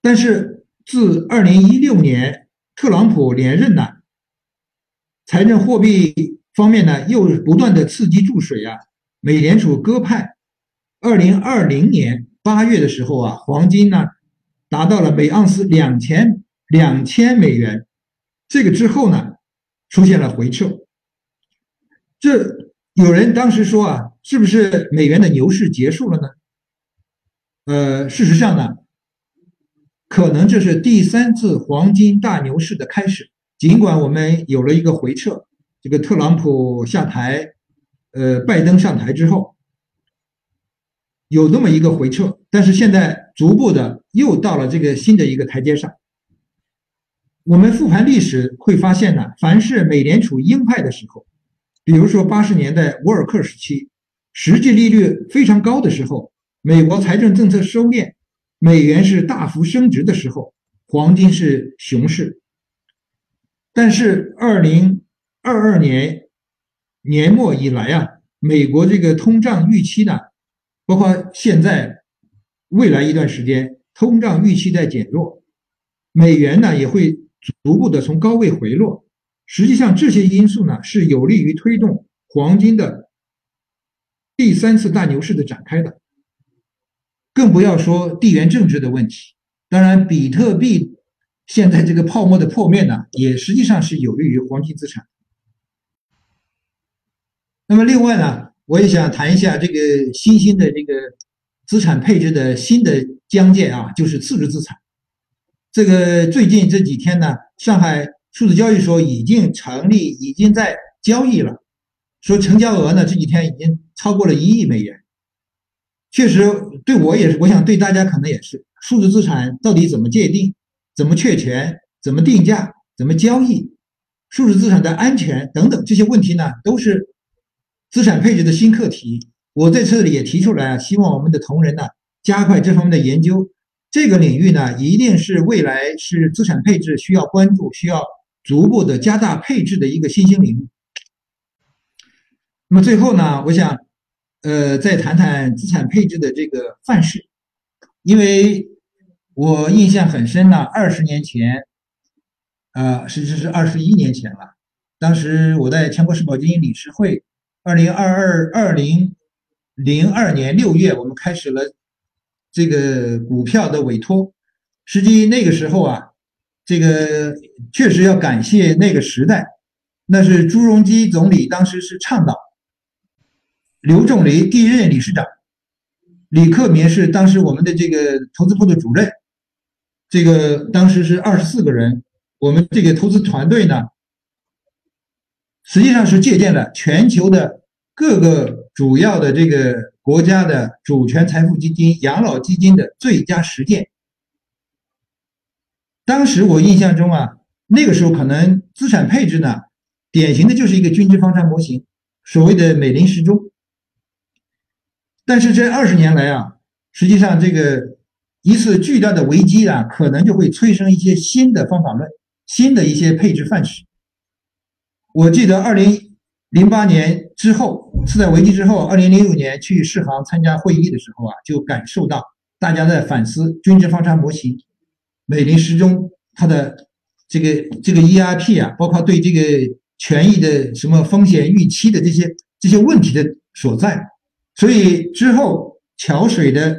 但是自二零一六年特朗普连任呢，财政货币方面呢又不断的刺激注水啊，美联储鸽派，二零二零年。八月的时候啊，黄金呢达到了每盎司两千两千美元，这个之后呢出现了回撤。这有人当时说啊，是不是美元的牛市结束了呢？呃，事实上呢，可能这是第三次黄金大牛市的开始。尽管我们有了一个回撤，这个特朗普下台，呃，拜登上台之后。有那么一个回撤，但是现在逐步的又到了这个新的一个台阶上。我们复盘历史会发现呢，凡是美联储鹰派的时候，比如说八十年代沃尔克时期，实际利率非常高的时候，美国财政政策收敛，美元是大幅升值的时候，黄金是熊市。但是二零二二年年末以来啊，美国这个通胀预期呢？包括现在、未来一段时间，通胀预期在减弱，美元呢也会逐步的从高位回落。实际上，这些因素呢是有利于推动黄金的第三次大牛市的展开的。更不要说地缘政治的问题。当然，比特币现在这个泡沫的破灭呢，也实际上是有利于黄金资产。那么，另外呢？我也想谈一下这个新兴的这个资产配置的新的疆界啊，就是次之资产。这个最近这几天呢，上海数字交易所已经成立，已经在交易了，说成交额呢这几天已经超过了一亿美元。确实，对我也是，我想对大家可能也是，数字资产到底怎么界定、怎么确权、怎么定价、怎么交易，数字资产的安全等等这些问题呢，都是。资产配置的新课题，我在这里也提出来啊，希望我们的同仁呢加快这方面的研究。这个领域呢，一定是未来是资产配置需要关注、需要逐步的加大配置的一个新兴领域。那么最后呢，我想，呃，再谈谈资产配置的这个范式，因为我印象很深呢，二十年前，呃，实际是二十一年前了，当时我在全国社保基金理事会。二零二二二零零二年六月，我们开始了这个股票的委托。实际那个时候啊，这个确实要感谢那个时代，那是朱镕基总理当时是倡导，刘仲藜第一任理事长，李克明是当时我们的这个投资部的主任。这个当时是二十四个人，我们这个投资团队呢。实际上是借鉴了全球的各个主要的这个国家的主权财富基金、养老基金的最佳实践。当时我印象中啊，那个时候可能资产配置呢，典型的就是一个均值方差模型，所谓的美林时钟。但是这二十年来啊，实际上这个一次巨大的危机啊，可能就会催生一些新的方法论、新的一些配置范式。我记得二零零八年之后，次贷危机之后，二零零六年去世行参加会议的时候啊，就感受到大家在反思均值方差模型、美林时钟它的这个这个 ERP 啊，包括对这个权益的什么风险预期的这些这些问题的所在。所以之后桥水的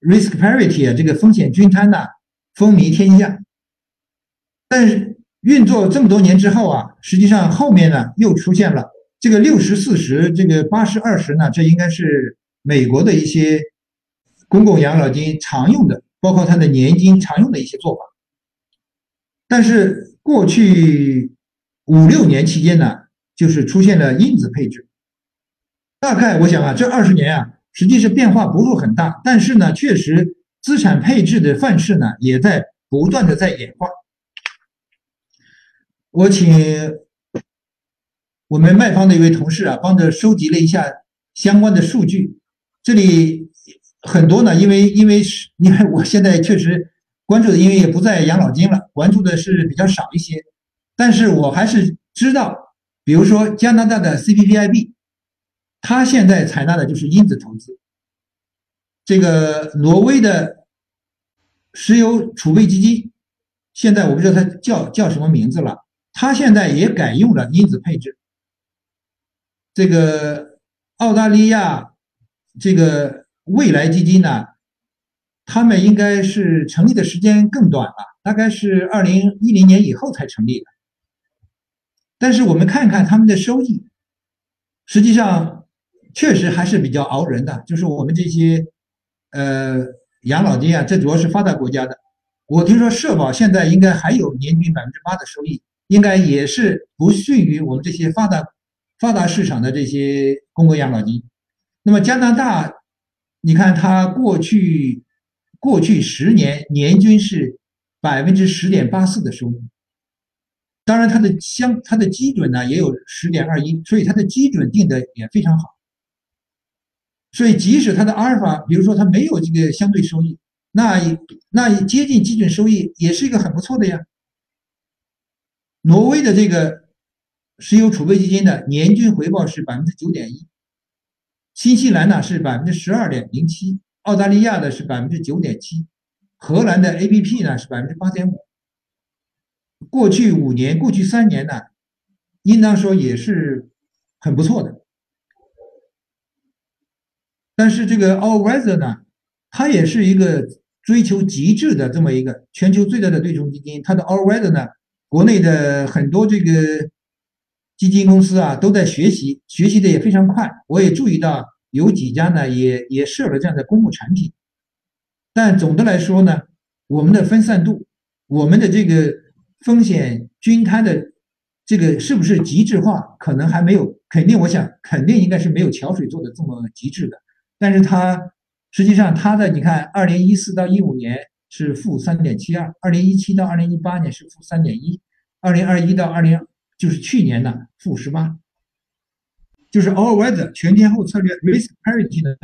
risk parity 啊，这个风险均摊呐，风靡天下。但是。运作这么多年之后啊，实际上后面呢又出现了这个六十四十，这个八十二十呢，这应该是美国的一些公共养老金常用的，包括它的年金常用的一些做法。但是过去五六年期间呢，就是出现了因子配置。大概我想啊，这二十年啊，实际是变化不是很大，但是呢，确实资产配置的范式呢，也在不断的在演化。我请我们卖方的一位同事啊，帮着收集了一下相关的数据。这里很多呢，因为因为是因为我现在确实关注的，因为也不在养老金了，关注的是比较少一些。但是我还是知道，比如说加拿大的 CPPIB，它现在采纳的就是因子投资。这个挪威的石油储备基金，现在我不知道它叫叫什么名字了。它现在也改用了因子配置。这个澳大利亚这个未来基金呢，他们应该是成立的时间更短了，大概是二零一零年以后才成立的。但是我们看看他们的收益，实际上确实还是比较熬人的。就是我们这些呃养老金啊，这主要是发达国家的。我听说社保现在应该还有年均百分之八的收益。应该也是不逊于我们这些发达发达市场的这些公共养老金。那么加拿大，你看它过去过去十年年均是百分之十点八四的收益，当然它的相它的基准呢也有十点二一，所以它的基准定的也非常好。所以即使它的阿尔法，比如说它没有这个相对收益，那那接近基准收益也是一个很不错的呀。挪威的这个石油储备基金的年均回报是百分之九点一，新西兰呢是百分之十二点零七，澳大利亚的是百分之九点七，荷兰的 ABP 呢是百分之八点五。过去五年、过去三年呢，应当说也是很不错的。但是这个 All Weather 呢，它也是一个追求极致的这么一个全球最大的对冲基金，它的 All Weather 呢。国内的很多这个基金公司啊，都在学习，学习的也非常快。我也注意到有几家呢，也也设了这样的公募产品。但总的来说呢，我们的分散度，我们的这个风险均摊的这个是不是极致化，可能还没有，肯定我想肯定应该是没有桥水做的这么极致的。但是它实际上它的你看，二零一四到一五年。是负三点七二，二零一七到二零一八年是负三点一，二零二一到二零就是去年的负十八，就是 all weather 全天候策略 risk parity 的，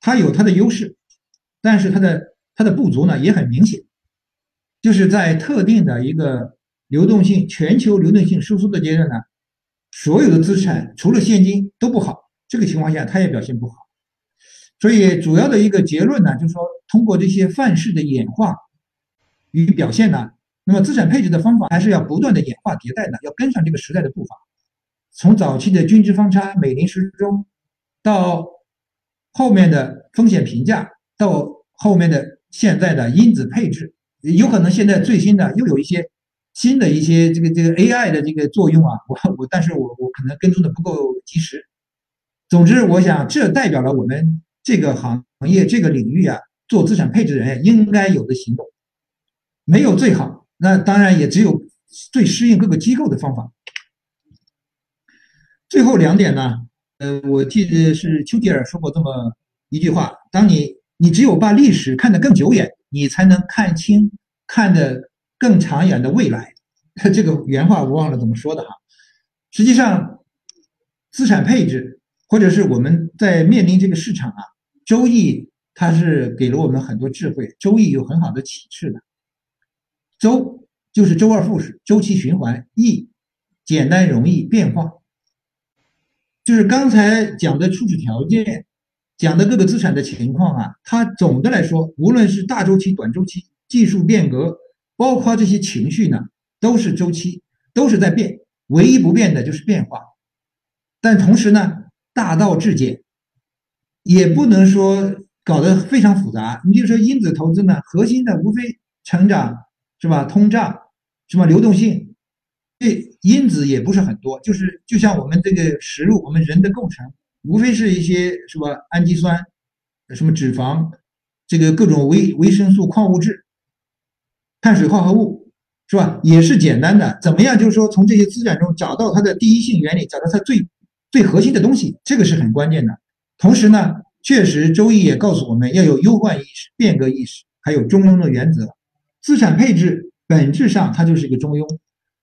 它有它的优势，但是它的它的不足呢也很明显，就是在特定的一个流动性全球流动性收缩的阶段呢，所有的资产除了现金都不好，这个情况下它也表现不好。所以主要的一个结论呢，就是说，通过这些范式的演化与表现呢，那么资产配置的方法还是要不断的演化迭代的，要跟上这个时代的步伐。从早期的均值方差、美林时钟，到后面的风险评价，到后面的现在的因子配置，有可能现在最新的又有一些新的一些这个这个 AI 的这个作用啊，我我，但是我我可能跟踪的不够及时。总之，我想这代表了我们。这个行行业这个领域啊，做资产配置人应该有的行动，没有最好，那当然也只有最适应各个机构的方法。最后两点呢，呃，我记得是丘吉尔说过这么一句话：，当你你只有把历史看得更久远，你才能看清看得更长远的未来。这个原话我忘了怎么说的哈。实际上，资产配置。或者是我们在面临这个市场啊，周易它是给了我们很多智慧，周易有很好的启示的。周就是周而复始，周期循环；易简单容易变化。就是刚才讲的初始条件，讲的各个资产的情况啊，它总的来说，无论是大周期、短周期、技术变革，包括这些情绪呢，都是周期，都是在变，唯一不变的就是变化。但同时呢，大道至简，也不能说搞得非常复杂。你比如说因子投资呢，核心的无非成长是吧？通胀什么流动性，这因子也不是很多。就是就像我们这个食物，我们人的构成无非是一些是吧？氨基酸、什么脂肪、这个各种维维生素、矿物质、碳水化合物，是吧？也是简单的。怎么样？就是说从这些资产中找到它的第一性原理，找到它最最核心的东西，这个是很关键的。同时呢，确实周易也告诉我们要有忧患意识、变革意识，还有中庸的原则。资产配置本质上它就是一个中庸，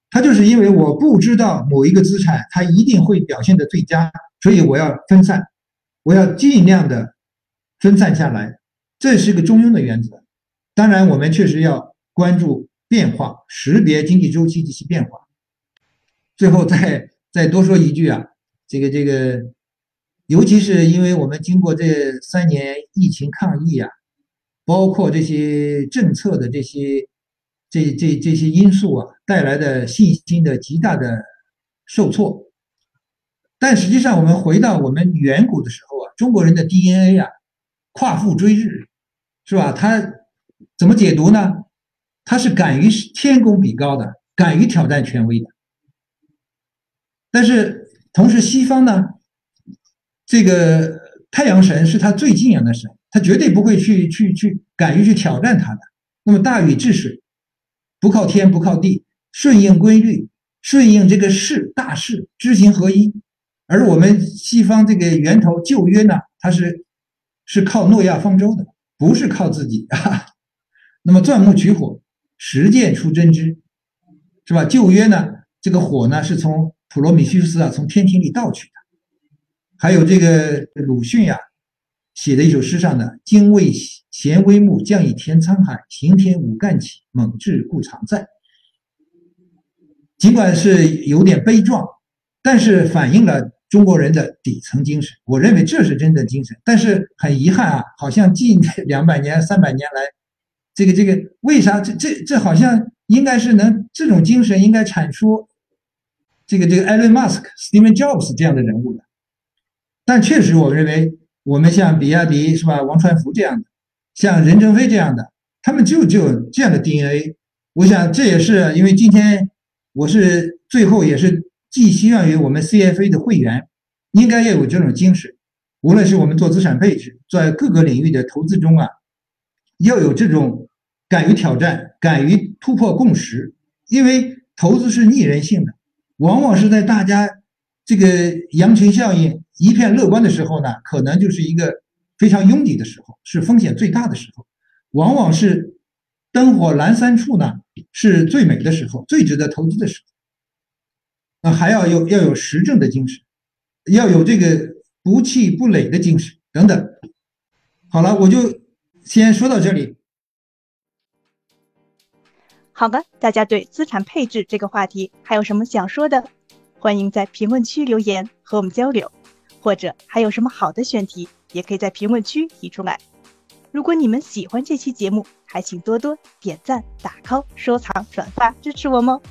它就是因为我不知道某一个资产它一定会表现的最佳，所以我要分散，我要尽量的分散下来。这是个中庸的原则，当然我们确实要关注变化，识别经济周期及其变化。最后再再多说一句啊，这个这个，尤其是因为我们经过这三年疫情抗疫啊，包括这些政策的这些这这这些因素啊带来的信心的极大的受挫，但实际上我们回到我们远古的时候啊，中国人的 DNA 啊。夸父追日，是吧？他怎么解读呢？他是敢于天公比高的，敢于挑战权威的。但是同时，西方呢，这个太阳神是他最敬仰的神，他绝对不会去去去敢于去挑战他的。那么大禹治水，不靠天不靠地，顺应规律，顺应这个事大势，知行合一。而我们西方这个源头旧约呢，它是。是靠诺亚方舟的，不是靠自己啊。那么钻木取火，实践出真知，是吧？旧约呢，这个火呢是从普罗米修斯啊从天庭里盗取的。还有这个鲁迅呀写的一首诗上的“精卫衔微木，将以填沧海。行天五干起，猛志固常在。”尽管是有点悲壮，但是反映了。中国人的底层精神，我认为这是真的精神。但是很遗憾啊，好像近 两百年、三百年来，这个这个为啥这这这好像应该是能这种精神应该产出这个这个艾伦·马斯克 steven Jobs 这样的人物的？但确实，我认为我们像比亚迪是吧，王传福这样的，像任正非这样的，他们就就这样的 DNA。我想这也是因为今天我是最后也是。寄希望于我们 CFA 的会员，应该要有这种精神。无论是我们做资产配置，在各个领域的投资中啊，要有这种敢于挑战、敢于突破共识。因为投资是逆人性的，往往是在大家这个羊群效应一片乐观的时候呢，可能就是一个非常拥挤的时候，是风险最大的时候。往往是灯火阑珊处呢，是最美的时候，最值得投资的时候。那还要有要有实证的精神，要有这个不气不馁的精神等等。好了，我就先说到这里。好的，大家对资产配置这个话题还有什么想说的？欢迎在评论区留言和我们交流，或者还有什么好的选题，也可以在评论区提出来。如果你们喜欢这期节目，还请多多点赞、打 call、收藏、转发支持我们哦。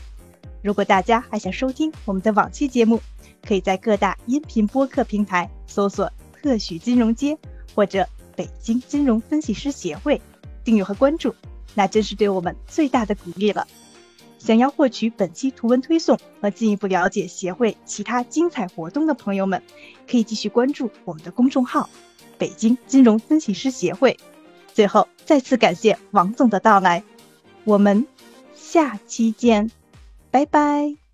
如果大家还想收听我们的往期节目，可以在各大音频播客平台搜索“特许金融街”或者“北京金融分析师协会”，订阅和关注，那真是对我们最大的鼓励了。想要获取本期图文推送和进一步了解协会其他精彩活动的朋友们，可以继续关注我们的公众号“北京金融分析师协会”。最后，再次感谢王总的到来，我们下期见。拜拜。